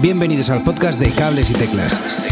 Bienvenidos al podcast de Cables y Teclas.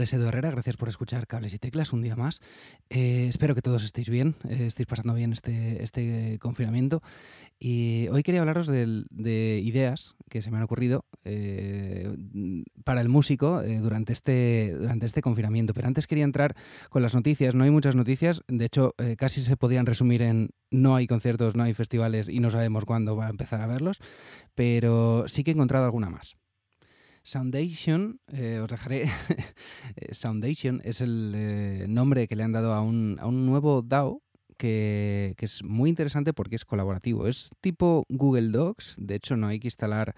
Nombre es Edu Herrera, gracias por escuchar Cables y Teclas un día más. Eh, espero que todos estéis bien, eh, estéis pasando bien este, este confinamiento. Y hoy quería hablaros del- de, ideas que se me han ocurrido eh, para el músico eh, durante, este, durante este confinamiento. Pero antes quería entrar con las noticias, no hay muchas noticias, de hecho eh, casi se podían resumir en no hay conciertos, no hay festivales y no sabemos cuándo va a empezar a verlos, pero sí que he encontrado alguna más. Soundation, eh, os dejaré. eh, Soundation es el eh, nombre que le han dado a un, a un nuevo DAO que, que es muy interesante porque es colaborativo. Es tipo Google Docs, de hecho no hay que instalar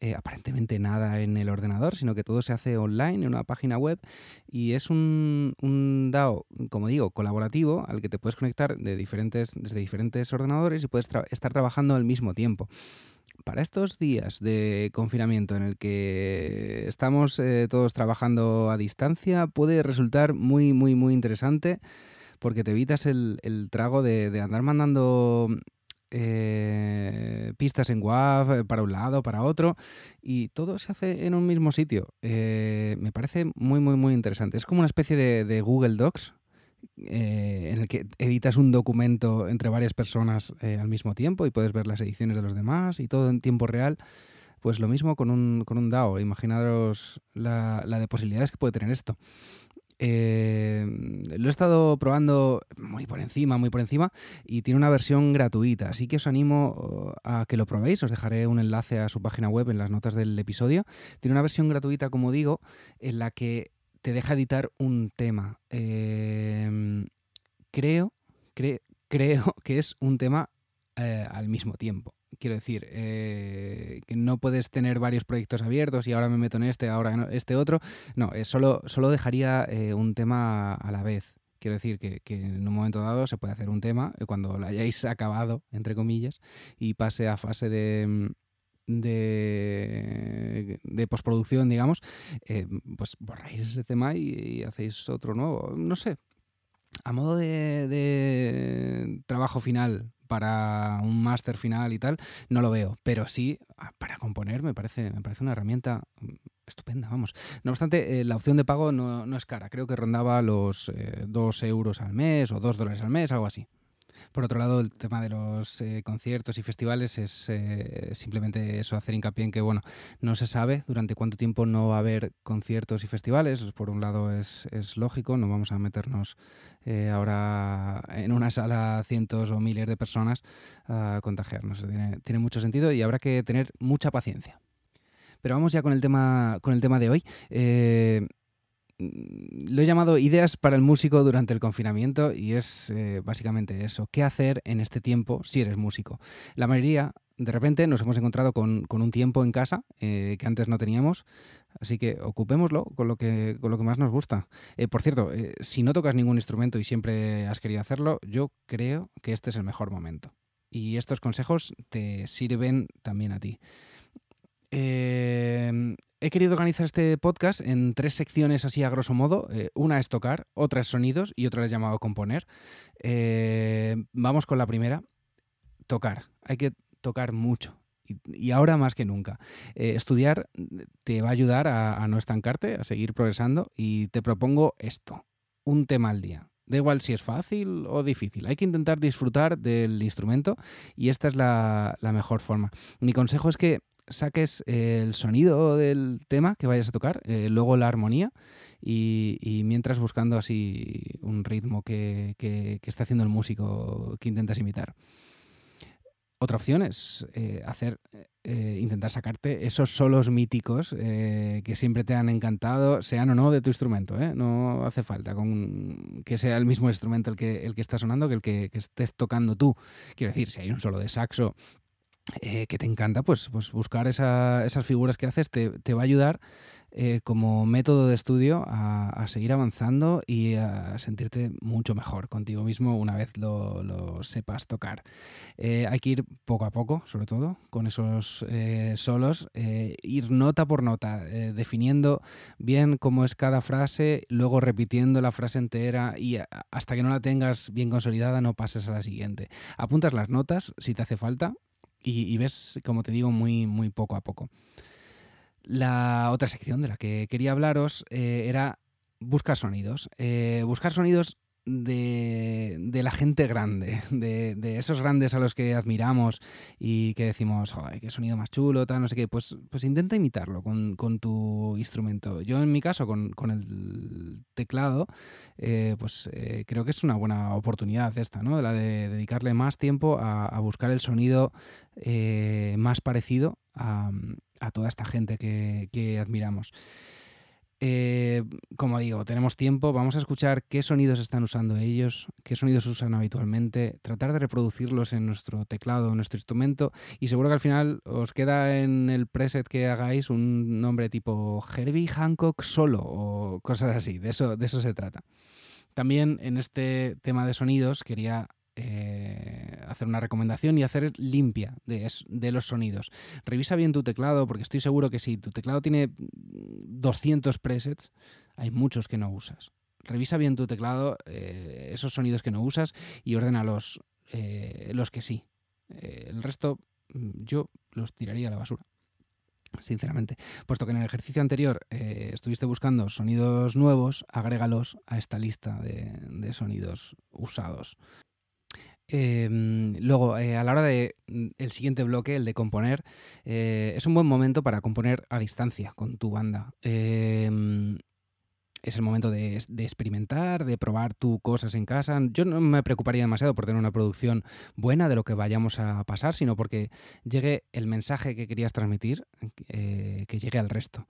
eh, aparentemente nada en el ordenador, sino que todo se hace online en una página web y es un, un DAO, como digo, colaborativo al que te puedes conectar de diferentes, desde diferentes ordenadores y puedes estar trabajando al mismo tiempo para estos días de confinamiento en el que estamos eh, todos trabajando a distancia, puede resultar muy, muy, muy interesante porque te evitas el, el trago de, de andar mandando eh, pistas en WAV eh, para un lado, para otro, y todo se hace en un mismo sitio. Me parece muy, muy, muy interesante. Es como una especie de, de Google Docs, eh, en el que editas un documento entre varias personas eh, al mismo tiempo y puedes ver las ediciones de los demás y todo en tiempo real. Pues lo mismo con un, con un DAO. Imaginaros la, la de posibilidades que puede tener esto. Eh, lo he estado probando muy por encima, muy por encima, y tiene una versión gratuita. Así que os animo uh, a que lo probéis. Os dejaré un enlace a su página web en las notas del episodio. Tiene una versión gratuita, como digo, en la que te deja editar un tema. Eh, creo, cre- creo que es un tema eh, al mismo tiempo. Quiero decir, eh, que no puedes tener varios proyectos abiertos y ahora me meto en este, ahora en este otro. No, solo, solo dejaría eh, un tema a la vez. Quiero decir que, que en un momento dado se puede hacer un tema cuando lo hayáis acabado, entre comillas, y pase a fase de, mm, de, de postproducción, digamos, eh, pues borráis ese tema y, hacéis otro nuevo. No sé, a modo de, de trabajo final para un máster final y tal, no lo veo, pero sí ah, para componer me parece, me parece una herramienta mm, estupenda, vamos. No obstante, eh, la opción de pago no, no es cara, creo que rondaba los 2 euros al mes o 2 dólares al mes, algo así. Por otro lado, el tema de los eh, conciertos y festivales es eh, simplemente eso, hacer hincapié en que, bueno, no se sabe durante cuánto tiempo no va a haber conciertos y festivales. Por un lado es, lógico, no vamos a meternos eh, ahora en una sala cientos o miles de personas a contagiarnos. Tiene, mucho sentido y habrá que tener mucha paciencia. Pero vamos ya con el tema, con el tema de hoy. Lo he llamado ideas para el músico durante el confinamiento y es eh, básicamente eso. ¿Qué hacer en este tiempo si eres músico? La mayoría, de repente, nos hemos encontrado con, un tiempo en casa eh, que antes no teníamos, así que ocupémoslo con lo que, con lo que más nos gusta. Eh, por cierto, si no tocas ningún instrumento y siempre has querido hacerlo, yo creo que este es el mejor momento. Y estos consejos te sirven también a ti. Eh, he querido organizar este podcast en tres secciones así a grosso modo. Eh, una es tocar, otra es sonidos y otra he llamado componer. Eh, vamos con la primera. Tocar. Hay que tocar mucho. Y, ahora más que nunca. Eh, estudiar te va a ayudar a no estancarte, a seguir progresando. Y te propongo esto. Un tema al día. Da igual si es fácil o difícil. Hay que intentar disfrutar del instrumento y esta es la, mejor forma. Mi consejo es que saques el sonido del tema que vayas a tocar, eh, luego la armonía y, mientras buscando así un ritmo que, está haciendo el músico que intentas imitar. Otra opción es eh, hacer, eh, intentar sacarte esos solos míticos eh, que siempre te han encantado, sean o no de tu instrumento. No hace falta que sea el mismo instrumento el que, el que está sonando que el que, que estés tocando tú. Quiero decir, si hay un solo de saxo eh, que te encanta, pues, pues buscar esas figuras que haces te, te va a ayudar eh, como método de estudio a, seguir avanzando y a sentirte mucho mejor contigo mismo una vez lo, sepas tocar. Eh, hay que ir poco a poco, sobre todo, con esos eh, solos, ir nota por nota, definiendo bien cómo es cada frase, luego repitiendo la frase entera y hasta que no la tengas bien consolidada no pases a la siguiente. Apuntas las notas si te hace falta y, ves, como te digo, muy, muy poco a poco. La otra sección de la que quería hablaros eh, era buscar sonidos. Eh, buscar sonidos de, la gente grande, de, esos grandes a los que admiramos y que decimos, joder, qué sonido más chulo, tal, no sé qué, pues, pues intenta imitarlo con, tu instrumento. Yo en mi caso, con, el teclado, eh, pues creo que es una buena oportunidad esta, ¿no? La de dedicarle más tiempo a, buscar el sonido más parecido a, a toda esta gente que, admiramos. Eh, como digo, tenemos tiempo, vamos a escuchar qué sonidos están usando ellos, qué sonidos usan habitualmente, tratar de reproducirlos en nuestro teclado, en nuestro instrumento y seguro que al final os queda en el preset que hagáis un nombre tipo Herbie Hancock solo o cosas así, de eso, de eso se trata. También en este tema de sonidos quería hacer una recomendación y hacer limpia de, los sonidos. Revisa bien tu teclado, porque estoy seguro que si tu teclado tiene 200 presets, hay muchos que no usas. Revisa bien tu teclado, eh, esos sonidos que no usas, y ordena los, eh, los que sí. el resto mm, yo los tiraría a la basura sinceramente. Puesto que en el ejercicio anterior estuviste buscando sonidos nuevos, agrégalos a esta lista de, sonidos usados. Em, luego, eh, a la hora del el siguiente bloque, el de componer, eh, es un buen momento para componer a distancia con tu banda. Em, es el momento de, experimentar, de probar tus cosas en casa. Yo no me preocuparía demasiado por tener una producción buena de lo que vayamos a pasar, sino porque llegue el mensaje que querías transmitir, eh, que llegue al resto.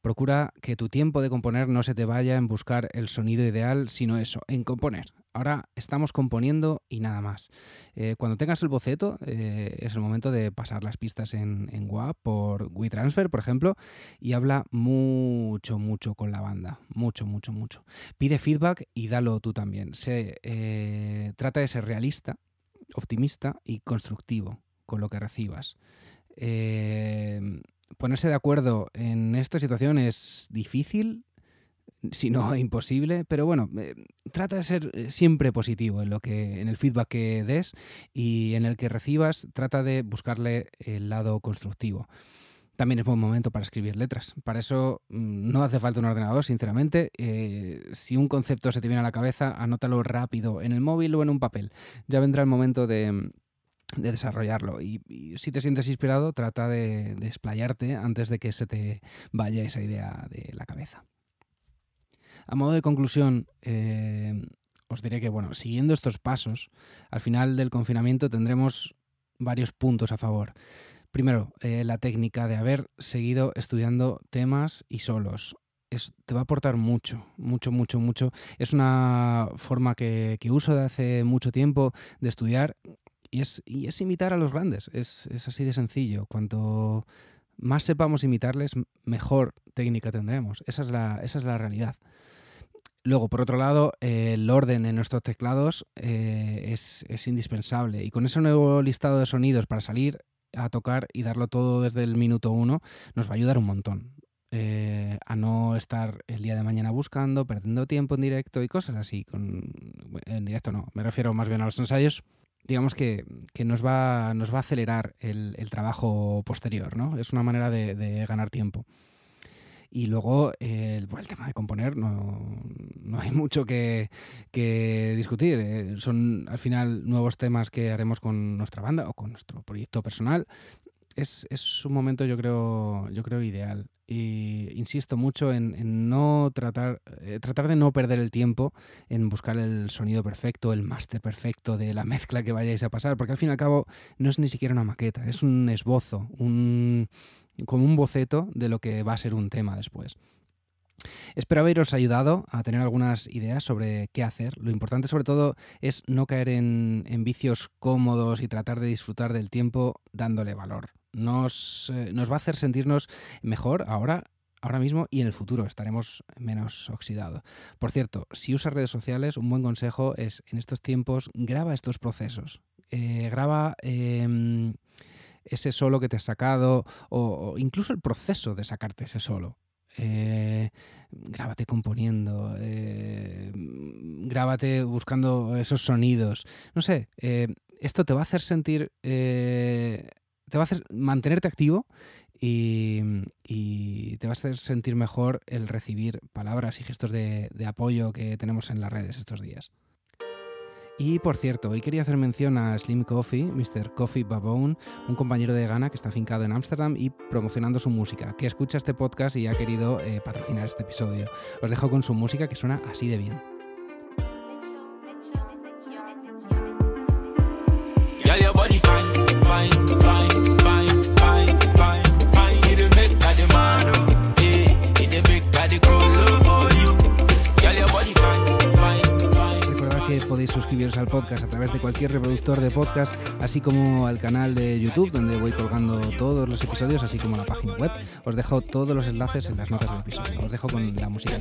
Procura que tu tiempo de componer no se te vaya en buscar el sonido ideal, sino eso, en componer, Ahora estamos componiendo y nada más. Eh, cuando tengas el boceto, eh, es el momento de pasar las pistas en, en WAP por WeTransfer, por ejemplo, y habla mucho, mucho con la banda. Mucho, mucho, mucho. Pide feedback y dalo tú también. Se, eh, trata de ser realista, optimista y constructivo con lo que recibas. ponerse de acuerdo en esta situación es difícil, si no imposible, pero bueno, eh, trata de ser eh, siempre positivo en lo que en el feedback que des y en el que recibas, trata de buscarle el lado constructivo. También es buen momento para escribir letras. Para eso mm, no hace falta un ordenador, sinceramente. Eh, si un concepto se te viene a la cabeza, anótalo rápido en el móvil o en un papel. Ya vendrá el momento de, desarrollarlo. Y, si te sientes inspirado, trata de, de antes de que se te vaya esa idea de la cabeza. A modo de conclusión, eh, os diré que, bueno, siguiendo estos pasos, al final del confinamiento tendremos varios puntos a favor. Primero, eh, la técnica de haber seguido estudiando temas y solos. te va a aportar mucho, mucho, mucho, mucho. Es una forma que, uso de hace mucho tiempo de estudiar y es, imitar a los grandes. Es, así de sencillo. Cuanto más sepamos imitarles, mejor técnica tendremos. Esa es la realidad. Luego, por otro lado, el orden en nuestros teclados eh, es, indispensable. Y con ese nuevo listado de sonidos para salir a tocar y darlo todo desde el minuto uno, nos va a ayudar un montón. Eh, a no estar el día de mañana buscando, perdiendo tiempo en directo y cosas así. Con, en directo no, me refiero más bien a los ensayos. Digamos que, nos, va, nos va a acelerar el, trabajo posterior, ¿no? Es una manera de ganar tiempo. Y luego, eh, por el tema de componer, no, no hay mucho que, discutir. Eh, son al final nuevos temas que haremos con nuestra banda o con nuestro proyecto personal. Es, es un momento, yo creo, yo creo ideal. Y insisto mucho en, no tratar, eh, tratar de no perder el tiempo en buscar el sonido perfecto, el máster perfecto de la mezcla que vayáis a pasar, porque al fin y al cabo no es ni siquiera una maqueta, es un esbozo, un, como un boceto de lo que va a ser un tema después. Espero haberos ayudado a tener algunas ideas sobre qué hacer. Lo importante sobre todo es no caer en, vicios cómodos y tratar de disfrutar del tiempo dándole valor. Nos, eh, nos va a hacer sentirnos mejor ahora ahora mismo y en el futuro estaremos menos oxidados. Por cierto, si usas redes sociales, un buen consejo es en estos tiempos graba estos procesos. Eh, graba em, ese solo que te has sacado o, incluso el proceso de sacarte ese solo. Eh, grábate componiendo, eh, grábate buscando esos sonidos. No sé, esto te va a hacer sentir, te va a hacer mantenerte activo y, te va a hacer sentir mejor el recibir palabras y gestos de, apoyo que tenemos en las redes estos días. Y por cierto, hoy quería hacer mención a Slim Coffee, Mr. Coffee Babone, un compañero de Ghana que está afincado en Ámsterdam y promocionando su música, que escucha este podcast y ha querido eh, patrocinar este episodio. Os dejo con su música que suena así de bien. Suscribiros al podcast a través de cualquier reproductor de podcast, así como al canal de YouTube, donde voy colgando todos los episodios, así como la página web. Os dejo todos los enlaces en las notas del episodio. Os dejo con la música.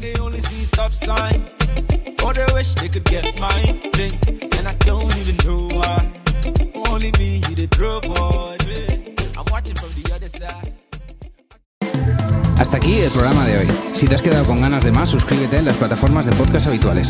Hasta aquí el programa de hoy. Si te has quedado con ganas de más, suscríbete en las plataformas de podcast habituales